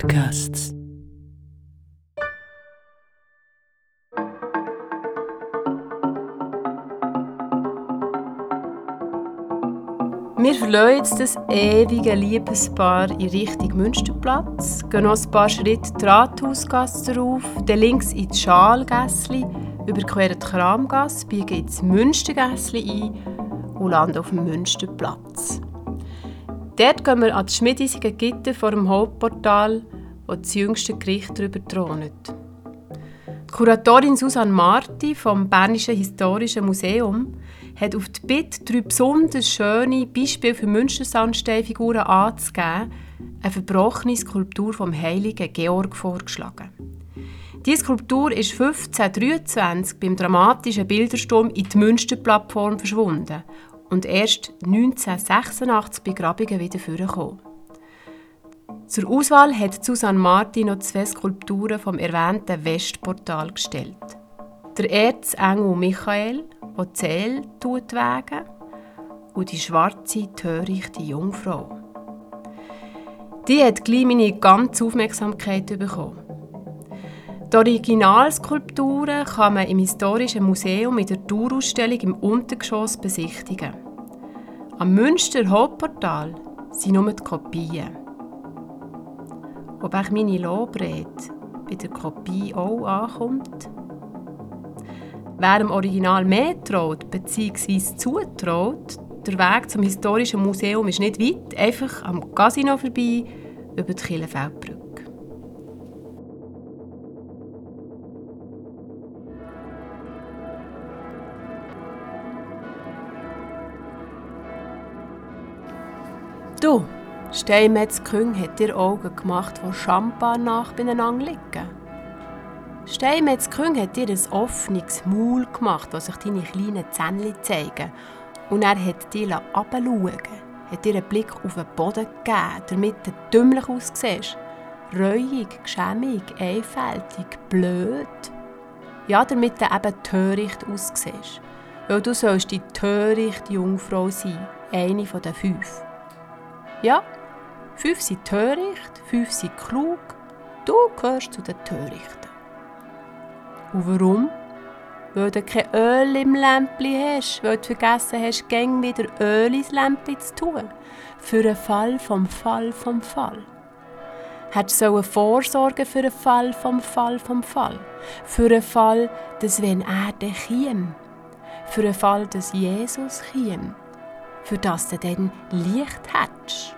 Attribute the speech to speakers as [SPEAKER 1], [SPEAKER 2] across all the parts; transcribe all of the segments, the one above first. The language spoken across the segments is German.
[SPEAKER 1] Podcasts.
[SPEAKER 2] Wir verlassen jetzt das ewige Liebespaar in Richtung Münsterplatz, gehen noch ein paar Schritte die Rathausgasse rauf, dann links ins Schalgässli, überqueren die Kramgasse, biegen ins Münstergässli ein und landen auf dem Münsterplatz. Dort gehen wir an das schmiedisige Gitter vor dem Hauptportal, wo das jüngste Gericht darüber thront. Die Kuratorin Susanne Marti vom Bernischen Historischen Museum hat auf die Bitte, drei besonders schöne Beispiele für Münstersandsteinfiguren anzugeben, eine verbrochene Skulptur vom heiligen Georg vorgeschlagen. Diese Skulptur ist 1523 beim dramatischen Bildersturm in die Münsterplattform verschwunden und erst 1986 bei Grabungen wieder vorgekommen. Zur Auswahl hat Susanne Martin noch zwei Skulpturen vom erwähnten Westportal gestellt. Der Erzengel Michael, der Zähl wägen, und die schwarze, törichte Jungfrau. Die hat gleich meine ganze Aufmerksamkeit bekommen. Die Originalskulpturen kann man im Historischen Museum in der Tourausstellung im Untergeschoss besichtigen. Am Münster Hauptportal sind nur die Kopien. Ob auch meine Lobrede bei der Kopie auch ankommt? Wer dem Original mehr traut bzw. zutraut, der Weg zum Historischen Museum ist nicht weit, einfach am Casino vorbei über die Kielenfeldbrücke. Du, Steinmetz Küng hat dir Augen gemacht, die Champagner nach beieinander liegen. Steinmetz Küng hat dir ein offenes Maul gemacht, wo sich deine kleinen Zähnchen zeigen. Und er hat dir herabschauen hat dir einen Blick auf den Boden gegeben, damit du dümmlich aussiehst. Reuig, geschämig, einfältig, blöd. Ja, damit du eben töricht aussiehst. Weil du sollst die törichte Jungfrau sein, eine von den fünf. Ja, fünf sind töricht, fünf sind klug. Du gehörst zu den Törichten. Und warum? Weil du kein Öl im Lämpli hast, weil du vergessen hast, gäng wieder Öl ins Lämpli zu tun. Für einen Fall vom Fall vom Fall. Hättest du vorsorgen für einen Fall vom Fall vom Fall. Für einen Fall, dass wenn er dann käme. Für einen Fall, dass Jesus käme für das du dann Licht hättest.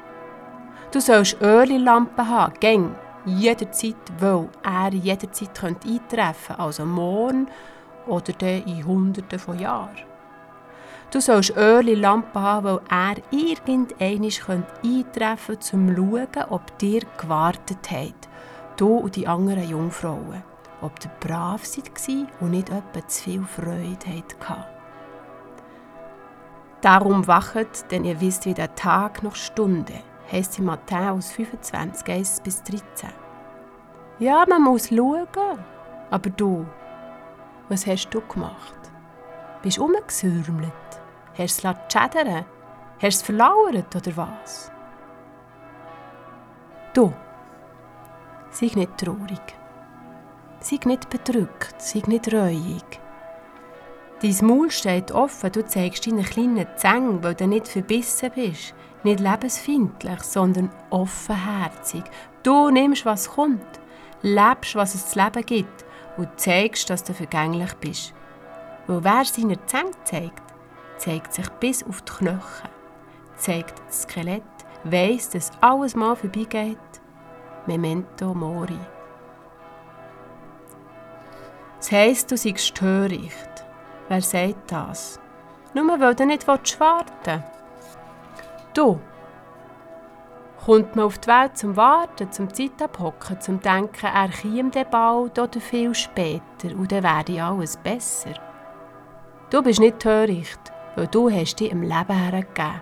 [SPEAKER 2] Du sollst Öllampen haben, gäng, jederzeit, weil er jederzeit könnte eintreffen könnte, also morgen oder dann in Hunderten von Jahren. Du sollst Öllampen haben, weil er irgendeinmal eintreffen könnte, um zu schauen, ob dir gewartet hat, du und die anderen Jungfrauen, ob ihr brav seid und nicht etwa zu viel Freude hatten. Darum wachet, denn ihr wisst weder Tag noch Stunde, heißt in Matthäus 25, 1 bis 13. Ja, man muss schauen. Aber du, was hast du gemacht? Bist du umgesürmelt? Hast du es schädern Hast du es verlauert oder was? Du, sei nicht traurig. Sei nicht bedrückt, sei nicht reuig. Dein Maul steht offen, du zeigst deine kleinen Zähne, weil du nicht verbissen bist, nicht lebensfeindlich, sondern offenherzig. Du nimmst, was kommt, lebst, was es zu leben gibt und zeigst, dass du vergänglich bist. Weil wer seine Zähne zeigt, zeigt sich bis auf die Knochen, zeigt das Skelett, weiss, dass alles mal vorbeigeht. Memento mori. Das heisst, du seist töricht. Wer sagt das? Nur weil du nicht warten willst. Du. Kommt man auf die Welt zum Warten, zum Zeit abhocken, zum Denken, er käme dann bald oder viel später und dann wäre alles besser. Du bist nicht töricht, weil du hast dich im Leben hergegeben.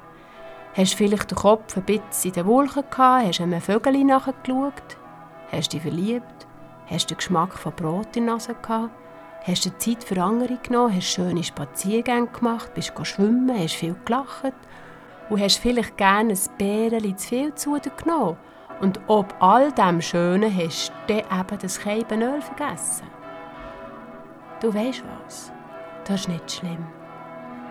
[SPEAKER 2] Hast vielleicht den Kopf ein bisschen in den Wolken gehabt, hast einem Vögel nachgeschaut, hast dich verliebt, hast den Geschmack von Brot in der Nase gehabt, Hast du Zeit für andere genommen, hast schöne Spaziergänge gemacht, bist schwimmen, hast viel gelacht und hast vielleicht gerne ein Bärchen zu viel zu dir genommen. Und ob all dem Schönen hast du eben das Keibenöl vergessen. Du weißt was, das ist nicht schlimm.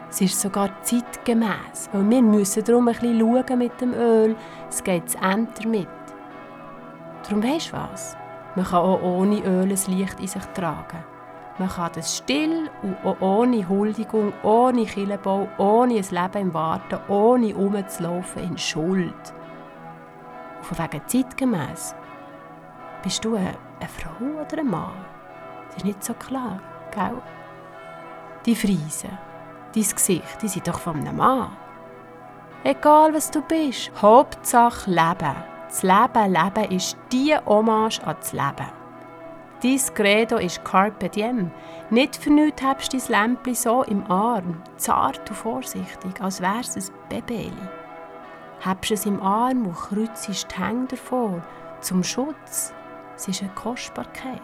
[SPEAKER 2] Es ist sogar zeitgemäß, weil wir müssen darum ein bisschen schauen mit dem Öl, es geht zu Ende damit. Darum weisst du was? Man kann auch ohne Öl ein Licht in sich tragen. Man kann das still und ohne Huldigung, ohne Killenbau, ohne ein Leben im Warten, ohne rumzulaufen in Schuld. Und von wegen zeitgemäß. Bist du eine, eine Frau oder ein Mann? Das ist nicht so klar, gell? Die Friesen, dein Gesicht, die sind doch von einem Mann. Egal was du bist, Hauptsache Leben. Das Leben, Leben ist die Hommage an das Leben. Dein Credo ist Carpe Diem. Nicht für nichts hast du dein Lämpchen so im Arm, zart und vorsichtig, als wär's ein Baby. Habst es im Arm und kreuzst die Hänge davor, zum Schutz. Es ist eine Kostbarkeit.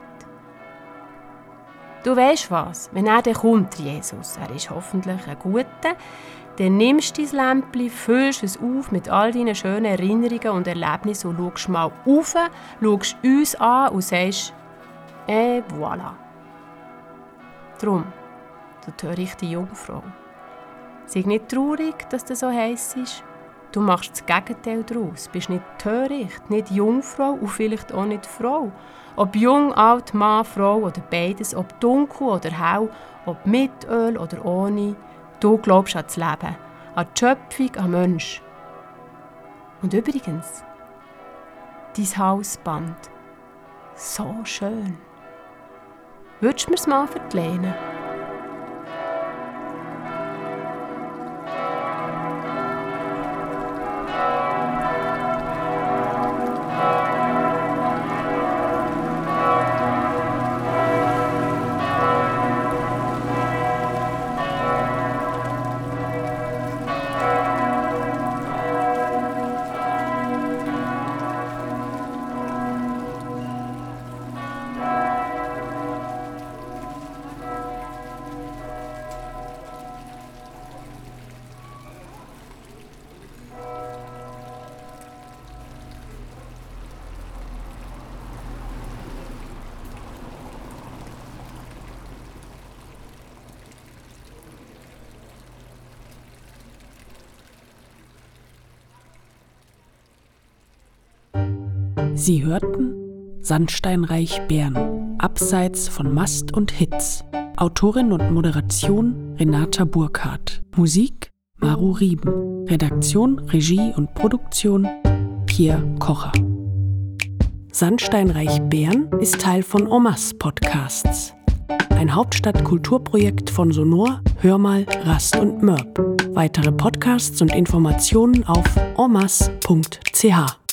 [SPEAKER 2] Du weißt was, wenn er dann kommt, Jesus, er ist hoffentlich ein Guter, dann nimmst du dein Lämpchen, füllst es auf mit all deinen schönen Erinnerungen und Erlebnissen und schaust mal rauf, schaust uns an und sagst, et voilà. Drum, du törichte Jungfrau. Sei nicht traurig, dass das so heiß ist. Du machst das Gegenteil daraus. Bist nicht töricht, nicht Jungfrau und vielleicht auch nicht Frau. Ob jung, alt, Mann, Frau oder beides, ob dunkel oder hell, ob mit Öl oder ohne, du glaubst an das Leben, an die Schöpfung, an Mensch. Und übrigens, dein Hausband, so schön. Würdest du mir's mal verlehnen?
[SPEAKER 1] Sie hörten Sandsteinreich Bern, abseits von Mast und Hits. Autorin und Moderation Renata Burkhardt. Musik Maru Rieben. Redaktion, Regie und Produktion Pierre Kocher. Sandsteinreich Bern ist Teil von Omas Podcasts. Ein Hauptstadtkulturprojekt von Sonor, Hörmal, Rast und Mörb. Weitere Podcasts und Informationen auf omas.ch.